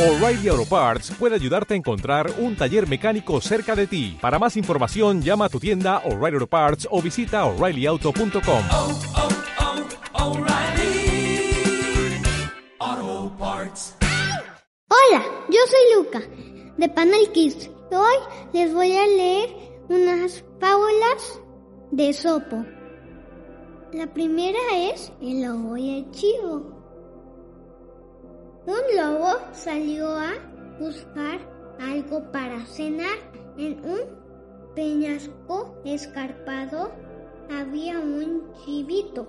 O'Reilly Auto Parts puede ayudarte a encontrar un taller mecánico cerca de ti. Para más información, llama a tu tienda O'Reilly Auto Parts o visita oreillyauto.com. oh, oh, Parts. Hola, yo soy Luca, de Panel Kids. Hoy les voy a leer unas fábulas de Sopo. La primera es El lobo y el chivo. Un lobo salió a buscar algo para cenar. En un peñasco escarpado había un chivito.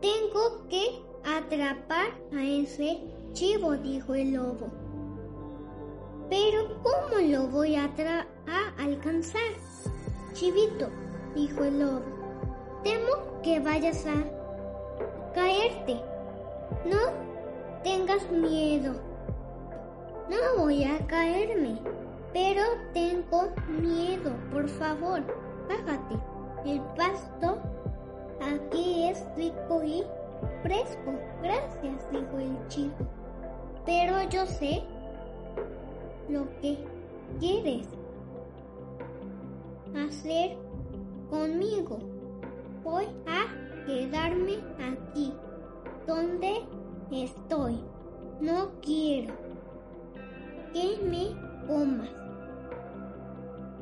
Tengo que atrapar a ese chivo, dijo el lobo. Pero ¿cómo lo voy a, a alcanzar? Chivito, dijo el lobo. Temo que vayas a caerte. No tengas miedo. No voy a caerme, pero tengo miedo. Por favor, bájate. El pasto aquí es rico y fresco. Gracias, dijo el chivo. Pero yo sé lo que quieres hacer conmigo. Voy a quedarme aquí, donde estoy. No quiero que me comas.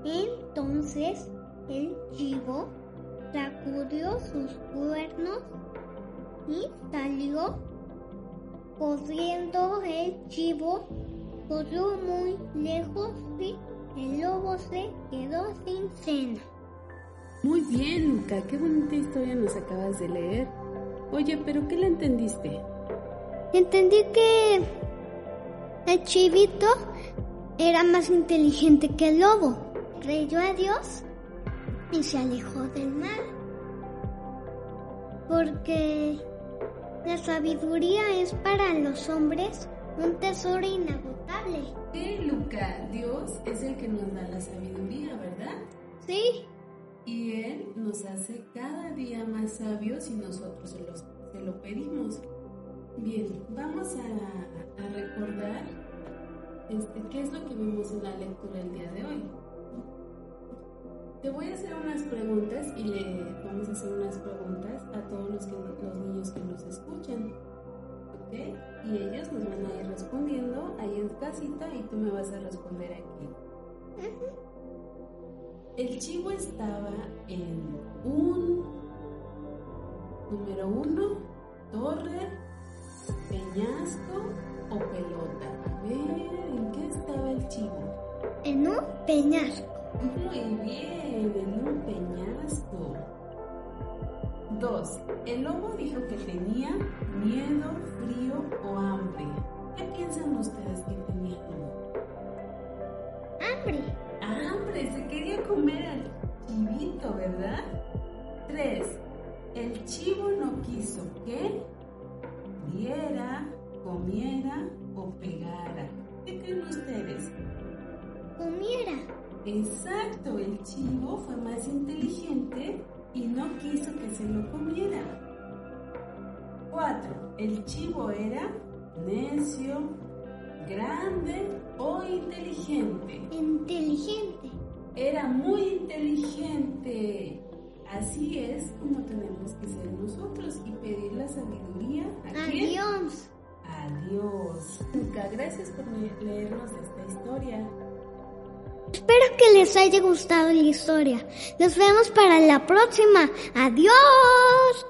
Entonces el chivo sacudió sus cuernos y salió corriendo el chivo. Corrió muy lejos y el lobo se quedó sin cena. Muy bien, Luca, qué bonita historia nos acabas de leer. Oye, pero ¿qué le entendiste? Entendí que el chivito era más inteligente que el lobo. Creyó a Dios y se alejó del mal. Porque la sabiduría es para los hombres un tesoro inagotable. Sí, Luca, Dios es el que nos da la sabiduría, ¿verdad? Sí, Y Él nos hace cada día más sabios si nosotros se, los- se lo pedimos. Bien, vamos a, recordar este, qué es lo que vimos en la lectura el día de hoy. Te voy a hacer unas preguntas y le vamos a hacer unas preguntas a todos los niños que nos escuchan. ¿Ok? Y ellos nos van a ir respondiendo ahí en casita y tú me vas a responder aquí. El chivo estaba en un número uno, torre, peñasco o pelota. A ver, ¿en qué estaba el chivo? en un peñasco. Muy bien, en un peñasco. Dos, el lobo dijo que tenía miedo, frío o hambre. ¿Qué piensan ustedes que tenía? Hambre. hambre, se quería comer al chivito, ¿verdad? Tres, el chivo no quiso que comiera o pegara. ¿Qué creen ustedes? Comiera. Exacto, el chivo fue más inteligente y no quiso que se lo comiera. Cuatro, el chivo era necio, grande o inteligente. Inteligente. Era muy inteligente. Así es como tenemos que ser nosotros y pedir la sabiduría a quién? Adiós. A Dios. Luca, gracias por le- leernos esta historia. Espero que les haya gustado la historia. Nos vemos para la próxima. Adiós.